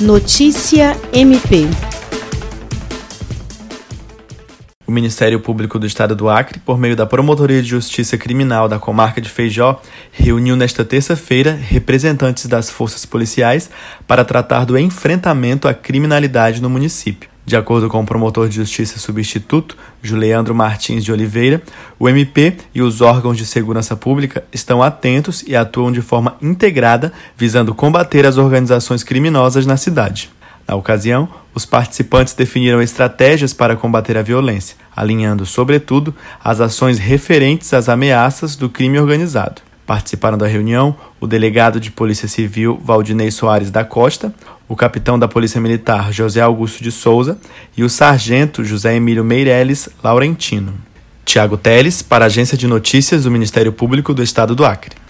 Notícia MP. O Ministério Público do Estado do Acre, por meio da Promotoria de Justiça Criminal da Comarca de Feijó, reuniu nesta terça-feira representantes das forças policiais para tratar do enfrentamento à criminalidade no município. De acordo com o promotor de justiça substituto, Juliandro Martins de Oliveira, o MP e os órgãos de segurança pública estão atentos e atuam de forma integrada, visando combater as organizações criminosas na cidade. Na ocasião, os participantes definiram estratégias para combater a violência, alinhando, sobretudo, as ações referentes às ameaças do crime organizado. Participaram da reunião o delegado de Polícia Civil Valdinei Soares da Costa, o capitão da Polícia Militar José Augusto de Souza e o sargento José Emílio Meireles Laurentino. Tiago Teles, para a Agência de Notícias do Ministério Público do Estado do Acre.